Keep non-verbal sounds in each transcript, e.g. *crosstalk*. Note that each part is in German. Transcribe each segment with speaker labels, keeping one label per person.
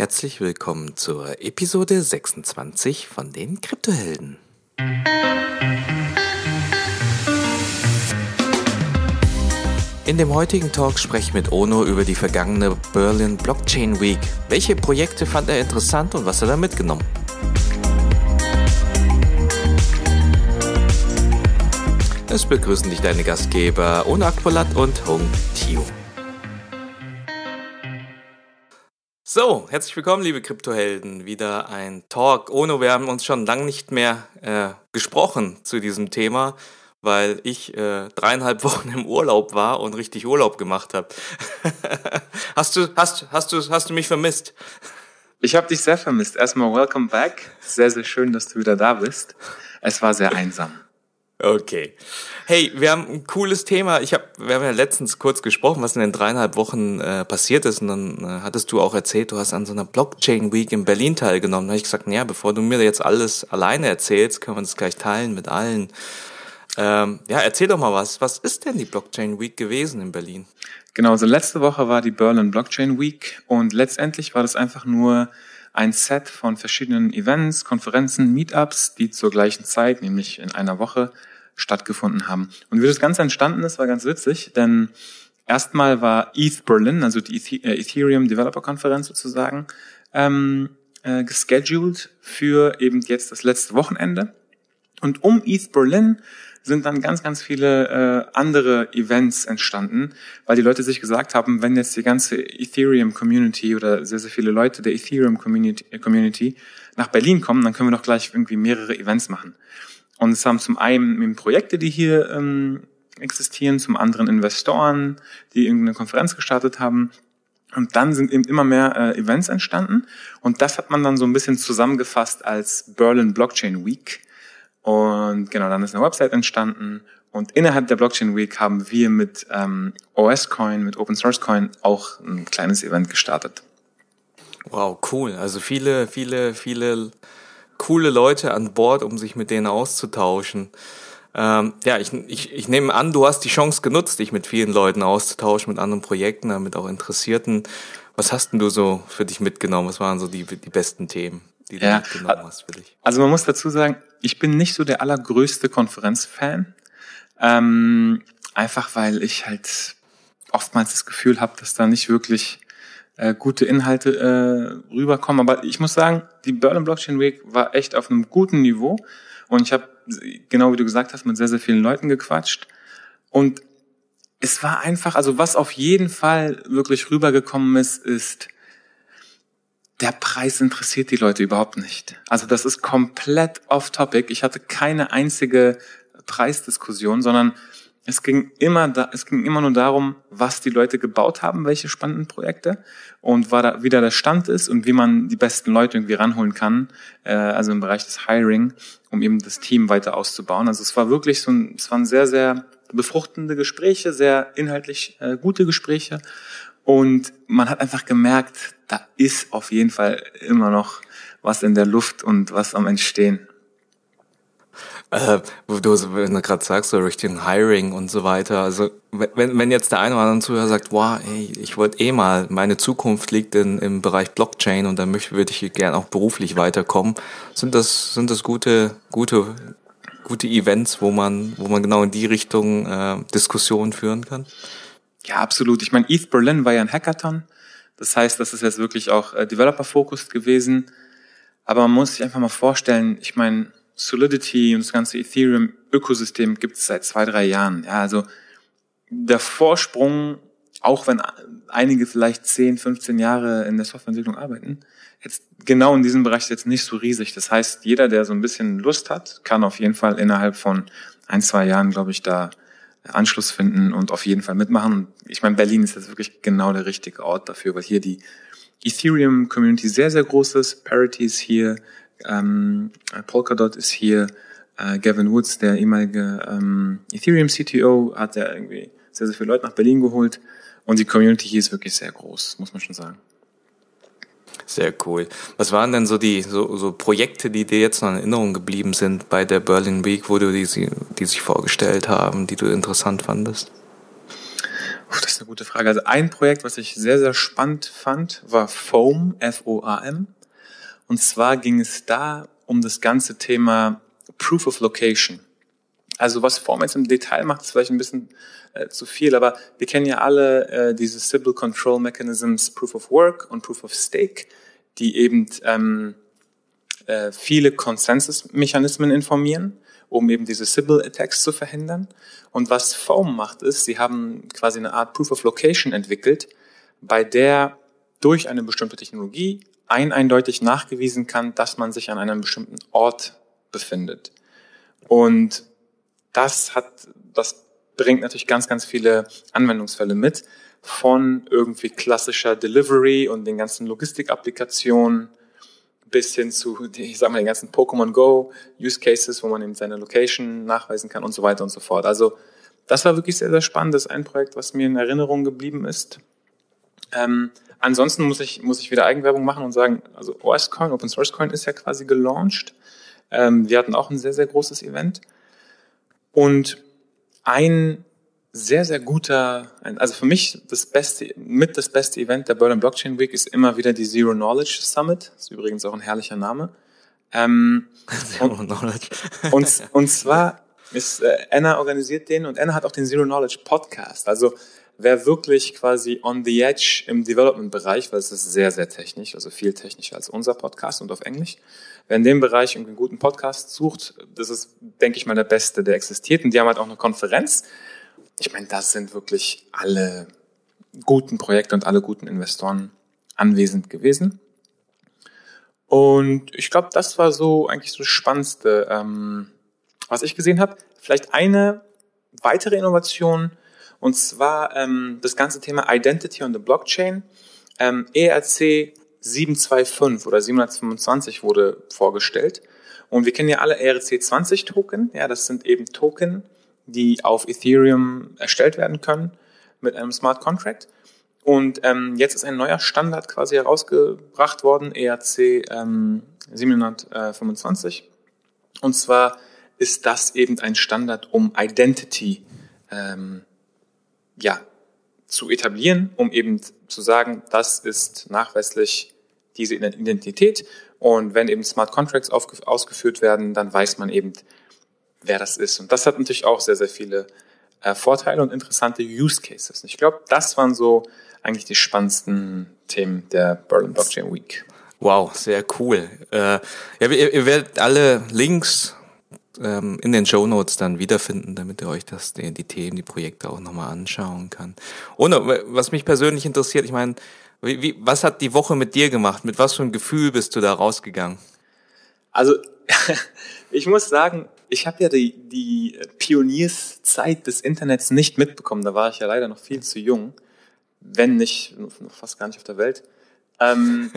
Speaker 1: Herzlich willkommen zur Episode 26 von den Kryptohelden. In dem heutigen Talk spreche ich mit Ono über die vergangene Berlin Blockchain Week. Welche Projekte fand er interessant und was hat er mitgenommen? Es begrüßen dich deine Gastgeber Ono Akpolat und Hung Tio. So, herzlich willkommen, liebe Kryptohelden. Wieder ein Talk. Ono, wir haben uns schon lange nicht mehr äh, gesprochen zu diesem Thema, weil ich äh, dreieinhalb *laughs* Wochen im Urlaub war und richtig Urlaub gemacht habe. *laughs* hast du, hast, hast du, hast du mich vermisst?
Speaker 2: Ich habe dich sehr vermisst. Erstmal welcome back. Sehr, sehr schön, dass du wieder da bist. Es war sehr einsam.
Speaker 1: Okay. Hey, wir haben ein cooles Thema. Ich hab, wir haben ja letztens kurz gesprochen, was in den dreieinhalb Wochen äh, passiert ist. Und dann äh, hattest du auch erzählt, du hast an so einer Blockchain Week in Berlin teilgenommen. Da habe ich gesagt, ja, bevor du mir jetzt alles alleine erzählst, können wir das gleich teilen mit allen. Ähm, ja, erzähl doch mal was. Was ist denn die Blockchain Week gewesen in Berlin?
Speaker 2: Genau, also letzte Woche war die Berlin Blockchain Week und letztendlich war das einfach nur ein Set von verschiedenen Events, Konferenzen, Meetups, die zur gleichen Zeit, nämlich in einer Woche, stattgefunden haben. Und wie das Ganze entstanden ist, war ganz witzig, denn erstmal war ETH Berlin, also die äh, Ethereum Developer Konferenz sozusagen, ähm, äh, gescheduled für eben jetzt das letzte Wochenende. Und um ETH Berlin sind dann ganz, ganz viele äh, andere Events entstanden, weil die Leute sich gesagt haben, wenn jetzt die ganze Ethereum Community oder sehr, sehr viele Leute der Ethereum Community, äh, nach Berlin kommen, dann können wir doch gleich irgendwie mehrere Events machen. Und es haben zum einen Projekte, die hier ähm, existieren, zum anderen Investoren, die irgendeine Konferenz gestartet haben. Und dann sind eben immer mehr äh, Events entstanden. Und das hat man dann so ein bisschen zusammengefasst als Berlin Blockchain Week. Und genau, dann ist eine Website entstanden. Und innerhalb der Blockchain Week haben wir mit ähm, OS Coin, mit Open Source Coin auch ein kleines Event gestartet.
Speaker 1: Wow, cool. Also viele, viele, viele coole Leute an Bord, um sich mit denen auszutauschen. Ähm, ja, ich, ich, ich nehme an, du hast die Chance genutzt, dich mit vielen Leuten auszutauschen, mit anderen Projekten, mit auch Interessierten. Was hast denn du so für dich mitgenommen? Was waren so die, die besten Themen, die du
Speaker 2: ja,
Speaker 1: mitgenommen hast für dich?
Speaker 2: Also man muss dazu sagen, ich bin nicht so der allergrößte Konferenzfan. Ähm, einfach weil ich halt oftmals das Gefühl habe, dass da nicht wirklich äh, gute Inhalte äh, rüberkommen. Aber ich muss sagen, die Berlin Blockchain Week war echt auf einem guten Niveau. Und ich habe, genau wie du gesagt hast, mit sehr, sehr vielen Leuten gequatscht. Und es war einfach, also was auf jeden Fall wirklich rübergekommen ist, ist, der Preis interessiert die Leute überhaupt nicht. Also das ist komplett off-topic. Ich hatte keine einzige Preisdiskussion, sondern es ging immer da, es ging immer nur darum, was die Leute gebaut haben, welche spannenden Projekte und war da, wie da der Stand ist und wie man die besten Leute irgendwie ranholen kann, äh, also im Bereich des Hiring, um eben das Team weiter auszubauen. Also es war wirklich so ein, es waren sehr, sehr befruchtende Gespräche, sehr inhaltlich äh, gute Gespräche und man hat einfach gemerkt, da ist auf jeden Fall immer noch was in der Luft und was am Entstehen.
Speaker 1: Äh, wo du, wenn du gerade sagst, so Richtung Hiring und so weiter. Also wenn, wenn jetzt der eine oder andere Zuhörer sagt, wow, ey, ich wollte eh mal, meine Zukunft liegt in, im Bereich Blockchain und da möchte, würde ich gerne auch beruflich weiterkommen, sind das, sind das gute, gute, gute Events, wo man, wo man genau in die Richtung äh, Diskussionen führen kann?
Speaker 2: Ja, absolut. Ich meine, ETH Berlin war ja ein Hackathon. Das heißt, das ist jetzt wirklich auch äh, Developer-focused gewesen. Aber man muss sich einfach mal vorstellen, ich meine, Solidity und das ganze Ethereum-Ökosystem gibt es seit zwei, drei Jahren. Ja, also der Vorsprung, auch wenn einige vielleicht 10, 15 Jahre in der Softwareentwicklung arbeiten, jetzt genau in diesem Bereich ist jetzt nicht so riesig. Das heißt, jeder, der so ein bisschen Lust hat, kann auf jeden Fall innerhalb von ein, zwei Jahren, glaube ich, da Anschluss finden und auf jeden Fall mitmachen. Ich meine, Berlin ist jetzt wirklich genau der richtige Ort dafür, weil hier die Ethereum-Community sehr, sehr groß ist. Parity ist hier, ähm, Polkadot ist hier, äh, Gavin Woods, der ehemalige ähm, Ethereum CTO, hat ja irgendwie sehr, sehr viele Leute nach Berlin geholt und die Community hier ist wirklich sehr groß, muss man schon sagen.
Speaker 1: Sehr cool. Was waren denn so die so, so Projekte, die dir jetzt noch in Erinnerung geblieben sind bei der Berlin Week, wo du die, die sich vorgestellt haben, die du interessant fandest?
Speaker 2: Das ist eine gute Frage. Also ein Projekt, was ich sehr, sehr spannend fand, war Foam, F-O-A-M. Und zwar ging es da um das ganze Thema Proof of Location. Also was Foam jetzt im Detail macht, ist vielleicht ein bisschen äh, zu viel, aber wir kennen ja alle äh, diese Sybil Control Mechanisms Proof of Work und Proof of Stake, die eben ähm, äh, viele Consensus-Mechanismen informieren, um eben diese Sybil-Attacks zu verhindern. Und was Foam macht, ist, sie haben quasi eine Art Proof of Location entwickelt, bei der durch eine bestimmte Technologie ein eindeutig nachgewiesen kann, dass man sich an einem bestimmten Ort befindet. Und das hat, das bringt natürlich ganz, ganz viele Anwendungsfälle mit, von irgendwie klassischer Delivery und den ganzen Logistikapplikationen bis hin zu, ich sag mal, den ganzen Pokémon Go Use Cases, wo man eben seine Location nachweisen kann und so weiter und so fort. Also das war wirklich sehr, sehr spannend. Das ist ein Projekt, was mir in Erinnerung geblieben ist. Ähm, ansonsten muss ich, muss ich wieder Eigenwerbung machen und sagen, also OSCoin, Open Source Coin ist ja quasi gelauncht. Ähm, wir hatten auch ein sehr, sehr großes Event. Und ein sehr, sehr guter, also für mich das beste, mit das beste Event der Berlin Blockchain Week ist immer wieder die Zero Knowledge Summit. Ist übrigens auch ein herrlicher Name. Ähm, *laughs* Zero und, Knowledge. und, und zwar ist äh, Anna organisiert den und Anna hat auch den Zero Knowledge Podcast. Also wer wirklich quasi on the edge im Development-Bereich, weil es ist sehr, sehr technisch, also viel technischer als unser Podcast und auf Englisch, wer in dem Bereich einen guten Podcast sucht, das ist, denke ich mal, der beste, der existiert. Und die haben halt auch eine Konferenz. Ich meine, das sind wirklich alle guten Projekte und alle guten Investoren anwesend gewesen. Und ich glaube, das war so eigentlich so das Spannendste, ähm, was ich gesehen habe. Vielleicht eine weitere Innovation, und zwar ähm, das ganze Thema Identity on the Blockchain. Ähm, ERC 725 oder 725 wurde vorgestellt. Und wir kennen ja alle ERC20 Token. Ja, das sind eben Token, die auf Ethereum erstellt werden können mit einem Smart Contract. Und ähm, jetzt ist ein neuer Standard quasi herausgebracht worden, ERC ähm, 725. Und zwar ist das eben ein Standard, um Identity ähm, ja, zu etablieren, um eben zu sagen, das ist nachweislich diese Identität. Und wenn eben Smart Contracts ausgeführt werden, dann weiß man eben, wer das ist. Und das hat natürlich auch sehr, sehr viele äh, Vorteile und interessante Use Cases. Und ich glaube, das waren so eigentlich die spannendsten Themen der Berlin Blockchain Week.
Speaker 1: Wow, sehr cool. Äh, ja, ihr, ihr werdet alle Links ähm, in den Show Notes dann wiederfinden, damit ihr euch das, die, die Themen, die Projekte auch nochmal anschauen kann. Äh, was mich persönlich interessiert, ich meine, wie, wie, was hat die Woche mit dir gemacht? Mit was für einem Gefühl bist du da rausgegangen?
Speaker 2: Also *laughs* ich muss sagen, ich habe ja die, die Pionierszeit des Internets nicht mitbekommen. Da war ich ja leider noch viel zu jung, wenn nicht fast gar nicht auf der Welt. Ähm,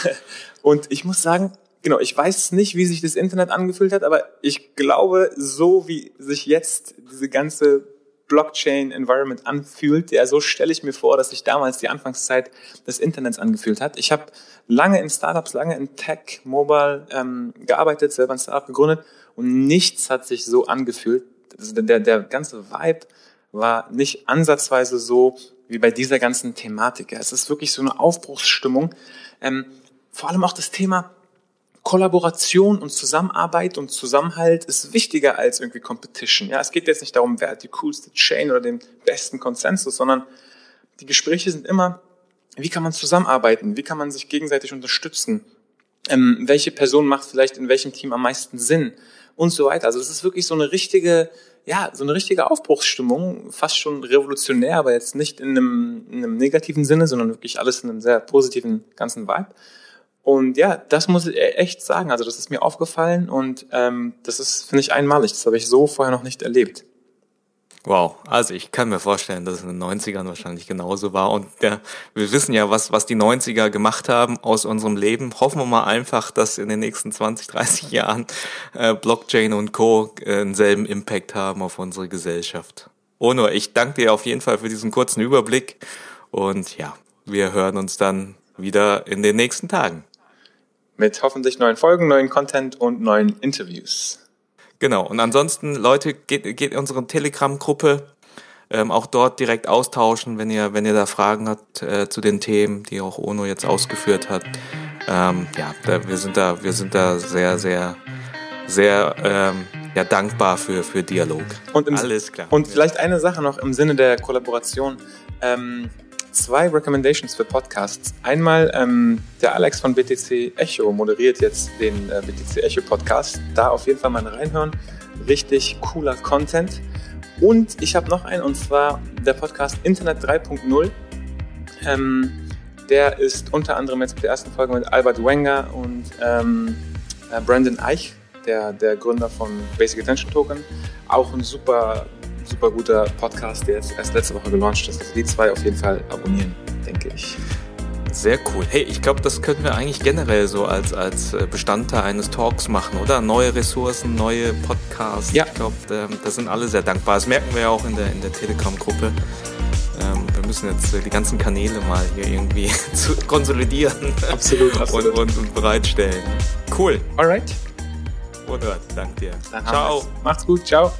Speaker 2: *laughs* und ich muss sagen, genau, ich weiß nicht, wie sich das Internet angefühlt hat, aber ich glaube, so wie sich jetzt diese ganze Blockchain-Environment anfühlt, ja, so stelle ich mir vor, dass sich damals die Anfangszeit des Internets angefühlt hat. Ich habe lange in Startups, lange in Tech, Mobile ähm, gearbeitet, selber ein Startup gegründet und nichts hat sich so angefühlt. Also der, der ganze Vibe war nicht ansatzweise so wie bei dieser ganzen Thematik. Es ist wirklich so eine Aufbruchsstimmung. Ähm, vor allem auch das Thema Kollaboration und Zusammenarbeit und Zusammenhalt ist wichtiger als irgendwie Competition. Ja, es geht jetzt nicht darum, wer hat die coolste Chain oder den besten Konsensus, sondern die Gespräche sind immer, wie kann man zusammenarbeiten? Wie kann man sich gegenseitig unterstützen? Ähm, welche Person macht vielleicht in welchem Team am meisten Sinn? Und so weiter. Also es ist wirklich so eine richtige, ja, so eine richtige Aufbruchsstimmung, fast schon revolutionär, aber jetzt nicht in einem, in einem negativen Sinne, sondern wirklich alles in einem sehr positiven ganzen Vibe. Und ja, das muss ich e- echt sagen. Also das ist mir aufgefallen und ähm, das ist, finde ich, einmalig. Das habe ich so vorher noch nicht erlebt.
Speaker 1: Wow, also ich kann mir vorstellen, dass es in den 90ern wahrscheinlich genauso war. Und ja, wir wissen ja, was, was die 90er gemacht haben aus unserem Leben. Hoffen wir mal einfach, dass in den nächsten 20, 30 Jahren äh, Blockchain und Co. Äh, denselben Impact haben auf unsere Gesellschaft. Ono, ich danke dir auf jeden Fall für diesen kurzen Überblick. Und ja, wir hören uns dann wieder in den nächsten Tagen
Speaker 2: mit hoffentlich neuen Folgen, neuen Content und neuen Interviews.
Speaker 1: Genau. Und ansonsten, Leute, geht, geht in unsere Telegram-Gruppe. ähm, auch dort direkt austauschen, wenn ihr, wenn ihr da Fragen habt äh, zu den Themen, die auch Ono jetzt ausgeführt hat. Ähm, ja, da, wir sind da, wir sind da sehr, sehr, sehr ähm, ja, dankbar für, für Dialog.
Speaker 2: Und im, Alles klar. Und vielleicht eine Sache noch im Sinne der Kollaboration. Ähm, zwei Recommendations für Podcasts. Einmal ähm, der Alex von BTC Echo moderiert jetzt den äh, BTC Echo Podcast. Da auf jeden Fall mal reinhören. Richtig cooler Content. Und ich habe noch einen und zwar der Podcast Internet 3.0. Ähm, der ist unter anderem jetzt mit der ersten Folge mit Albert Wenger und ähm, äh, Brandon Eich, der, der Gründer von Basic Attention Token. Auch ein super super guter Podcast, der jetzt erst letzte Woche gelauncht ist. Also die zwei auf jeden Fall abonnieren, denke ich.
Speaker 1: Sehr cool. Hey, ich glaube, das könnten wir eigentlich generell so als, als äh, Bestandteil eines Talks machen, oder? Neue Ressourcen, neue Podcasts. Ja. Ich glaube, ähm, da sind alle sehr dankbar. Das merken wir ja auch in der, in der Telegram-Gruppe. Ähm, wir müssen jetzt äh, die ganzen Kanäle mal hier irgendwie *laughs* konsolidieren.
Speaker 2: Absolut, absolut.
Speaker 1: Und, und, und bereitstellen. Cool.
Speaker 2: Alright.
Speaker 1: Wunderbar, danke dir.
Speaker 2: Dann Ciao. Macht's gut. Ciao.